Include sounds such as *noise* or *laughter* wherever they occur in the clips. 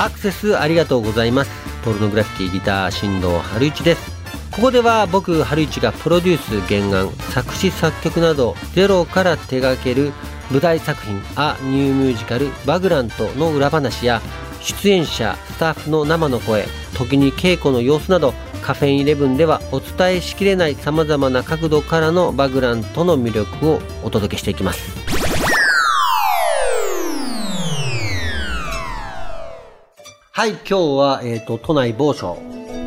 アクセスありがとうございます。ポルノグラフィティギター新藤春一です。ここでは僕春一がプロデュース原案作詞作曲などゼロから手掛ける舞台作品「ア・ニューミュージカルバグラント」の裏話や出演者スタッフの生の声時に稽古の様子などカフェインイレブンではお伝えしきれないさまざまな角度からのバグラントの魅力をお届けしていきます。はい今日は、えーと、都内某所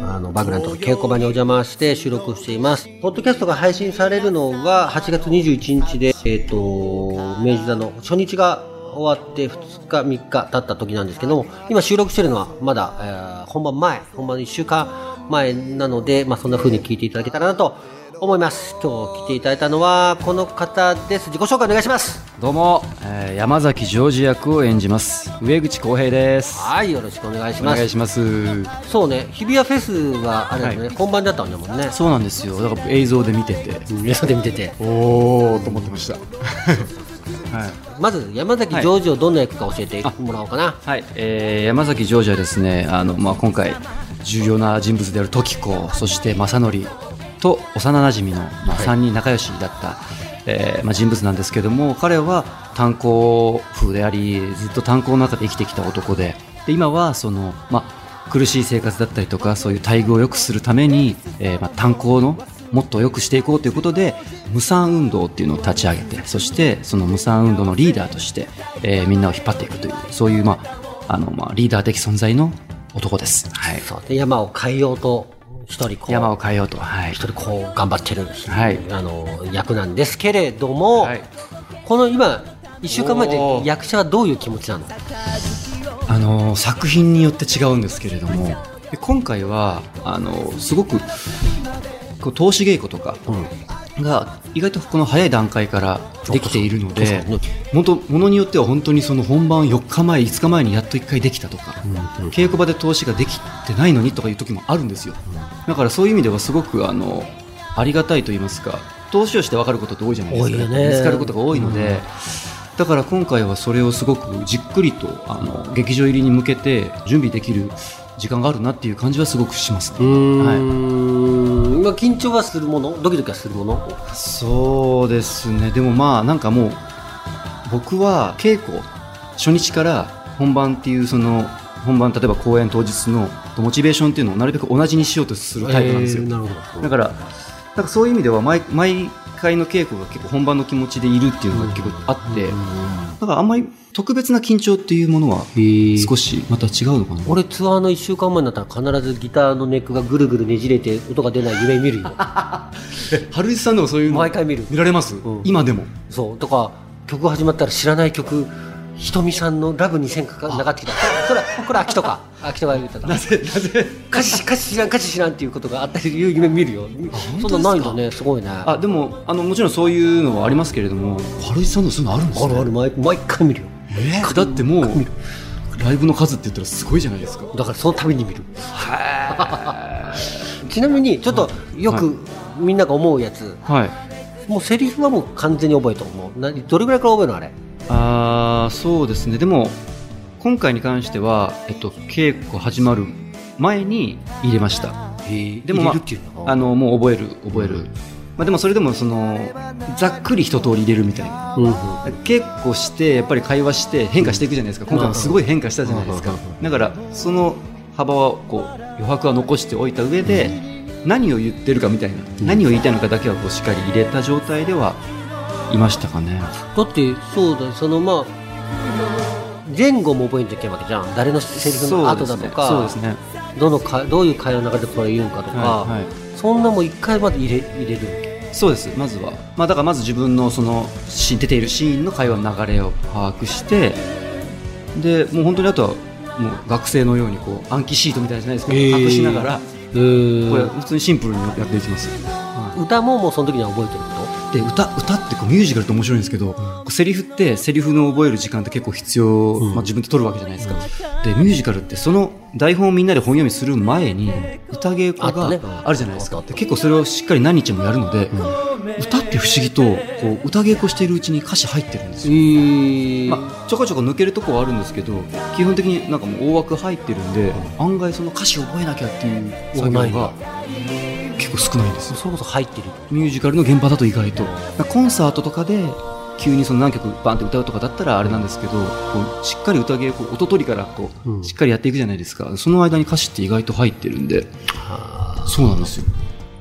あのバグラントの稽古場にお邪魔して収録しています。ポッドキャストが配信されるのが8月21日で、えーと、明治座の初日が終わって2日3日経った時なんですけども今収録してるのはまだ、えー、本番前本番1週間前なので、まあ、そんな風に聞いていただけたらなと思います。今日来ていただいたのはこの方です。自己紹介お願いします。どうも、えー、山崎ジョージ役を演じます。上口浩平です。はいよろしくお願いします。お願いします。そうね日比谷フェスはあれですね、はい、本番だったんだもんね。そうなんですよ。だから映像で見てて。映像で見てて。おおと思ってました。*laughs* はい、まず山崎ジョージをどんな役か教えてもらおうかな。はい、えー、山崎ジョージはですね、あのまあ今回重要な人物である時子そして正則と幼なじみの、まあ、3人仲良しだった、はい、えー、まあ、人物なんですけども彼は炭鉱風でありずっと炭鉱の中で生きてきた男でで今はその、まあ、苦しい生活だったりとかそういう待遇を良くするために、えー、まあ、炭鉱のもっと良くしていこうということで無産運動っていうのを立ち上げてそしてその無産運動のリーダーとして、えー、みんなを引っ張っていくというそういう、まああのまあ、リーダー的存在の男です。はい。そうで山を変えようと、一人こう。山を変えようと。はい。一人こう頑張ってる、はい。あの、役なんですけれども、はい、この今、一週間前で役者はどういう気持ちなの？あの、作品によって違うんですけれども、今回は、あの、すごく、こう投資稽古とか、が意外とこの早い段階からできているので本当ものによっては本当にその本番4日前5日前にやっと1回できたとか、うん、稽古場で投資ができてないのにとかいう時もあるんですよ、うん、だからそういう意味ではすごくあのありがたいと言いますか投資をして分かることって多いじゃないですか、ね、見つかることが多いので、うん、だから今回はそれをすごくじっくりとあの劇場入りに向けて準備できる時間があるなっていう感じはすごくしますね。はい今緊張はするもの？ドキドキはするもの？そうですね。でもまあなんかもう僕は稽古初日から本番っていうその本番例えば公演当日のモチベーションっていうのをなるべく同じにしようとするタイプなんですよ、えー、だからなんかそういう意味では毎毎回の稽古が結構本番の気持ちでいるっていうのが結構あって、だからあんまり特別な緊張っていうものは少しまた違うのかな？俺ツアーの1週間前になったら必ずギターのネックがぐるぐるねじれて音が出ない夢見るよ。*laughs* 春井さんでもそういうの毎回見る。見られます、うん、今でも。そう。とか曲始まったら知らない曲ひとみさんのラブ2000か？流ってきた。それこれ秋とか。*laughs* 秋とか言うた。なぜなぜ？歌詞歌詞知らん歌詞知らんっていうことがあったりいう夢見るよ。そんなないんだね。すごいね。あでもあのもちろんそういうのはありますけれども。春井さんのそういうのある。んですか、ね、あるある。毎毎回見るよ。え？ー、だってもうライブの数って言ったらすごいじゃないですか。だからそのために見る。*laughs* ちなみにちょっとよくみんなが思うやつ、はい、もうセリフはもう完全に覚えた思うなどれぐらいから覚えるのあれ？ああそうですね。でも今回に関しては、えっと、稽古始まる前に入れました。でも、まあ、あのもう覚える覚える、まあ、でもそれでもそのざっくり一通り入れるみたいな、うんうん、結構してやっぱり会話して変化していくじゃないですか。今回もすごい変化したじゃないですか。だからその幅はこう余白は残しておいた上で何を言ってるかみたいな、何を言いたいのかだけはこうしっかり入れた状態ではいましたかね。だってそうだそのまあ前後も覚えなきゃいけないわけじゃん。誰のセリフの後だとかそうですね。どのかどういう会話の中でこれ言うんかとか、はいはい、そんなも一回まで入れ入れる。そうですまずは、まあ、だからまず自分のそのシーン出ているシーンの会話の流れを把握してでもう本当にあとはもう学生のようにこう暗記シートみたいじゃないですか、えー、隠しながら、えー、これ普通にシンプルにやっていきます、はい、歌ももうその時には覚えてると？で歌歌ってこうミュージカルって面白いんですけど、うん、セリフってセリフの覚える時間って結構必要、うん、まあ、自分で取るわけじゃないですか、うん、でミュージカルってその台本をみんなで本読みする前に歌稽古があるじゃないですか、結構それをしっかり何日もやるので、歌って不思議とこう歌稽古しているうちに歌詞入ってるんですえよ、ーまあ、ちょこちょこ抜けるとこはあるんですけど基本的になんかもう大枠入ってるんで案外その歌詞覚えなきゃっていう作業が結構少ないんですよ。それこそ入ってるミュージカルの現場だと意外と。コンサートとかで急にその何曲バンって歌うとかだったらあれなんですけどこうしっかり歌稽古音取りからこう、うん。しっかりやっていくじゃないですか。その間に歌詞って意外と入ってるんで。そうなんですよ。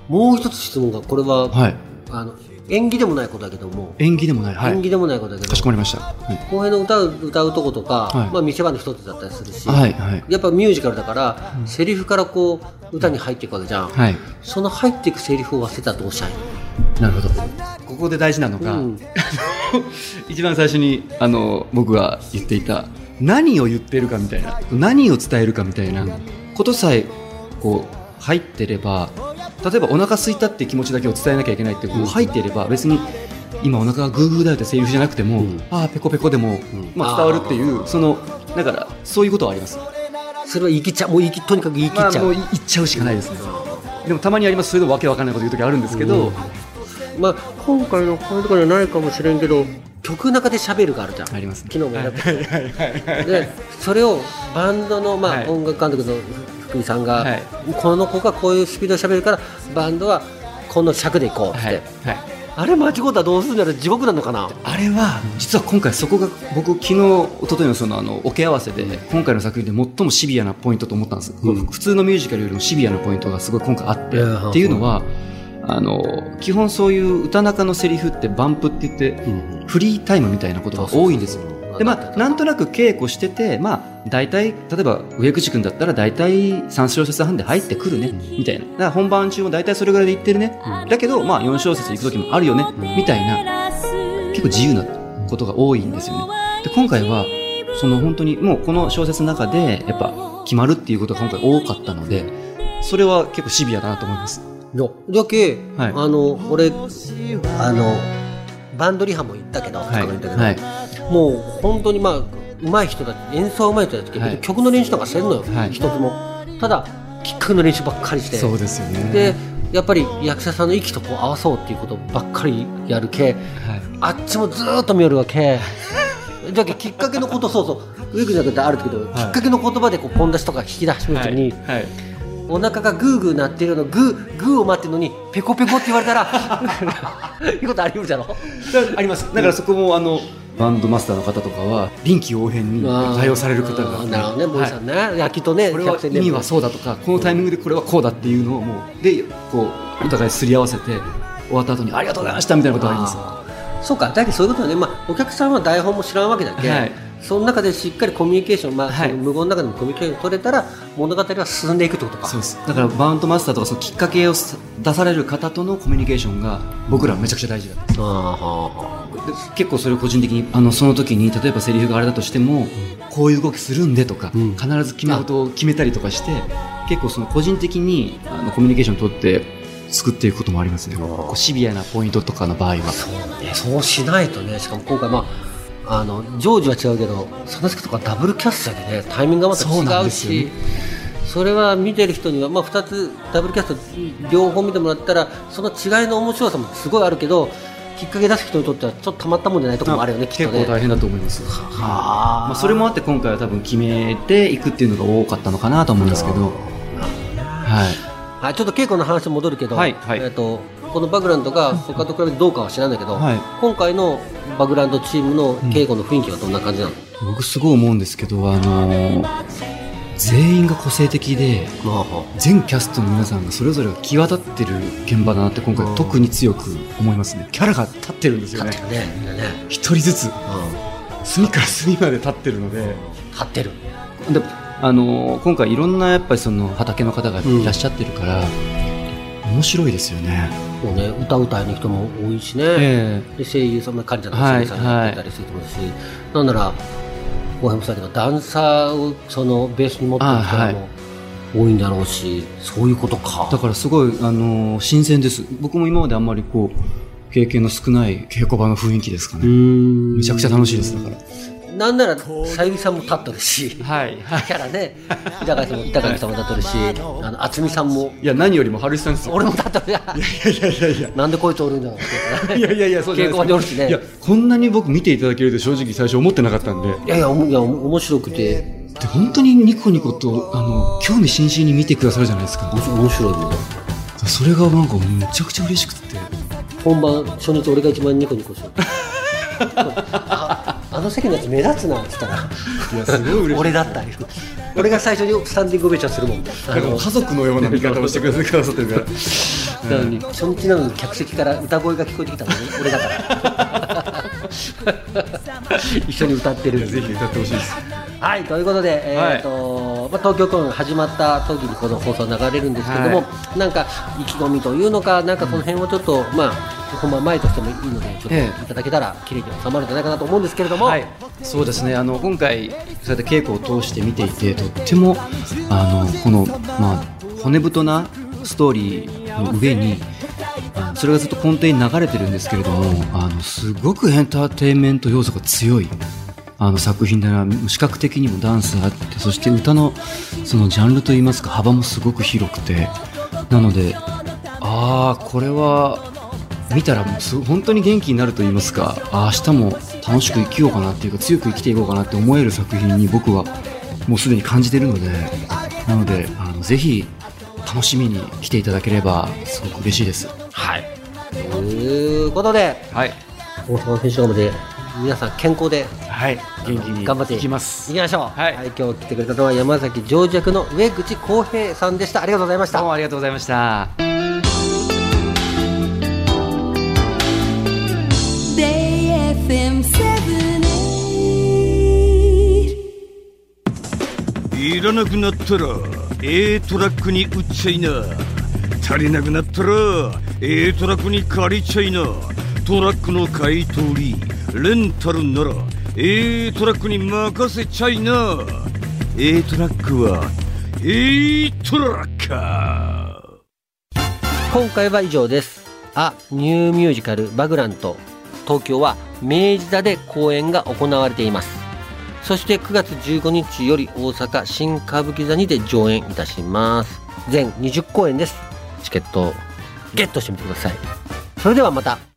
もう一つ質問がこれは、はい。あの演技でもないことだけども、演技でもないはい。演技でもないことだけどかしこまりました。はい公平の歌う歌うとことか、はい。まあ、見せ場の一つだったりするし、はいはい。やっぱミュージカルだから、セリフからこう歌に入っていくわけじゃん、はい。その入っていくセリフを忘れたらどうしたいなるほど。ここで大事なのが、うん。*laughs* 一番最初にあの僕が言っていた何を言ってるかみたいな何を伝えるかみたいなことさえこう入ってれば例えばお腹空いたって気持ちだけを伝えなきゃいけないってこう入っていれば別に今お腹がグーグーだよってセリフじゃなくても、うん。ああペコペコでも、まあ、伝わるっていうそのだからそういうことはあります。それは言い切っちゃうもう言い切とにかく言い切ちゃう、もう言っちゃうしかないですね。でもたまにあります。それでもわけわかんないこと言う時あるんですけど、うんまあ、今回のこういうところじゃないかもしれんけど曲の中で喋るがあるじゃん。ありますね。昨日もやった。でそれをバンドの、まあはい。音楽監督の福井さんが、はい。この子がこういうスピードで喋るからバンドはこの尺でいこうって、はい。はい。あれ間違ったらどうするんだろう地獄なのかな。あれは実は今回そこが僕昨日一昨日のそのあのおけ合わせで今回の作品で最もシビアなポイントと思ったんです、うん。普通のミュージカルよりもシビアなポイントがすごい今回あっていやっていうのはあの基本そういう歌中のセリフってバンプって言ってうんフリータイムみたいなことが多いんですよ。でまあなんとなく稽古しててまあ大体例えば上口君だったら大体3小節半で入ってくるねみたいな。だから本番中も大体それぐらいで言ってるね。だけどまあ4小節行く時もあるよねみたいな結構自由なことが多いんですよね。で、今回は、その本当にもうこの小説の中でやっぱ決まるっていうことが今回多かったので、それは結構シビアだなと思います。いやだけ、はい。あの俺あのバンドリハも行ったけど、はい。たけどはい。もう本当にまあ上手い人だ演奏は上手い人だけど、はい。曲の練習なんかせんのよ、はい。一つも。ただきっかけの練習ばっかりして。そうですよね。でやっぱり役者さんの息とこう合わそうっていうことばっかりやるけはい。あっちもずーっと見よるわけ。だけどきっかけのことそうそう。上口だけってあるけど、い。きっかけの言葉でこうポン出しとか引き出しの時に、はい。お腹がグーグーなってるのグーグーを待ってるのにペコペコって言われたら *laughs* いうことあり得るじゃろ？あります。だからそこもあの、バンドマスターの方とかは臨機応変に対応される方が。なるほどね森さんね。ね、いやきっとねこれは意味はそうだとか、このタイミングでこれはこうだっていうのをもう、で、こう、お互いすり合わせて、終わった後にありがとうございましたみたいなことがあります。そうかだけどそういうことはね、まあ、お客さんは台本も知らんわけだけ、はいその中でしっかりコミュニケーション、まあはい。無言の中でもコミュニケーション取れたら物語は進んでいくってことか。そうです。だからバンドマスターとかそのきっかけをさ出される方とのコミュニケーションが僕らはめちゃくちゃ大事だった。あ結構それを個人的にあのその時に例えばセリフがあれだとしても、こういう動きするんでとか、うん。必ず決め事を決めたりとかして結構その個人的にあのコミュニケーションを取って作っていくこともありますね。こうシビアなポイントとかの場合は。ーね。そうしないとねしかも今回まああのジョージは違うけどサナスケとかダブルキャストでね。タイミングがまた違うし。それは見てる人には、まあ、2つダブルキャスト両方見てもらったらその違いの面白さもすごいあるけどきっかけ出す人にとってはちょっとたまったもんじゃないところもあるよねきっとね。結構大変だと思います。はまあ、それもあって今回は多分決めていくっていうのが多かったのかなと思うんですけど。はい。はい、ちょっと稽古の話に戻るけど、はいはい。えっとこのバグランドが他と比べてどうかは知らないけど、はい。今回のバグランドチームの稽古の雰囲気はどんな感じなの、僕すごい思うんですけどあのー全員が個性的で全キャストの皆さんがそれぞれが際立ってる現場だなって今回特に強く思いますね。キャラが立ってるんですよね。一人ずつ。うん、隅から隅まで立ってるので。立ってる。であのー今回いろんなやっぱりその畑の方がいらっしゃってるから、面白いですよね。もうね歌うたいの人も多いしね、えで声優さんもカリちゃんのはい声優さんが出たりすると思うし、なんなら後輩もそうだけどダンサーをそのベースに持ってる人あも多いんだろうし、そういうことか。だからすごい、あのー新鮮です。僕も今まであんまりこう経験の少ない稽古場の雰囲気ですかうねーん。めちゃくちゃ楽しいですだからなんならさゆりさんも立っとるし、はい。キャラね板垣さんも板垣さんも立っとるしあの渥美さんも。いや何よりも春日さんですよ。俺も立っとるやいやいやいやいや。なんでこいつおるんだろういやいやいやそうじゃない稽古場におるしね。いやこんなに僕見ていただけると正直最初思ってなかったんで。いやいやおもいや面白くて。で本当にニコニコとあの興味津々に見てくださるじゃないですか。面白い面白いね。それがなんかめちゃくちゃ嬉しくて。本番初日俺が一番ニコニコしてるの席のやつ目立つなって言ったら。いやすごい嬉しい。俺だったよ。俺が最初にスタンディングオベーションするもん。家族のような見方をしてくださってるから。なのに初日なのに客席から歌声が聞こえてきたのね。俺だから。*laughs* 一緒に歌ってるぜひ歌ってほしいです。はいということで、えーとまあ、東京公演が始まった時にこの放送流れるんですけども、なんか意気込みというのかなんかその辺をちょっと、まあ本番前としてもいいのでちょっといえ。ただけたら綺麗に収まるんじゃないかなと思うんですけれども、はい、そうですね。あの今回そうやって稽古を通して見ていてとってもあのこの、まあ、骨太なストーリーの上にそれがずっと根底に流れてるんですけれどもあのすごくエンターテインメント要素が強いあの作品でな視覚的にもダンスあってそして歌のそのジャンルといいますか幅もすごく広くてなのでああこれは見たらもうす本当に元気になると言いますか明日も楽しく生きようかなっていうか強く生きていこうかなって思える作品に僕はもうすでに感じてるのでなのであのぜひ楽しみに来ていただければすごく嬉しいです。はい。ということではい。大阪の編集まで皆さん健康ではい元気に頑張っていきます。いきましょう。はい。今日来てくれたのは山崎上弱の上口浩平さんでした。ありがとうございました。どうもありがとうございました。いらなくなったら A トラックに売っちゃいな。足りなくなったら A トラックに借りちゃいな。トラックの買い取りレンタルなら A トラックに任せちゃいな。A トラックは A トラッカー。今回は以上です。あニューミュージカルバグラント。東京は明治座で公演が行われています。そして9月15日より大阪新歌舞伎座にて上演いたします。全20公演です。チケットをゲットしてみてください。それではまた。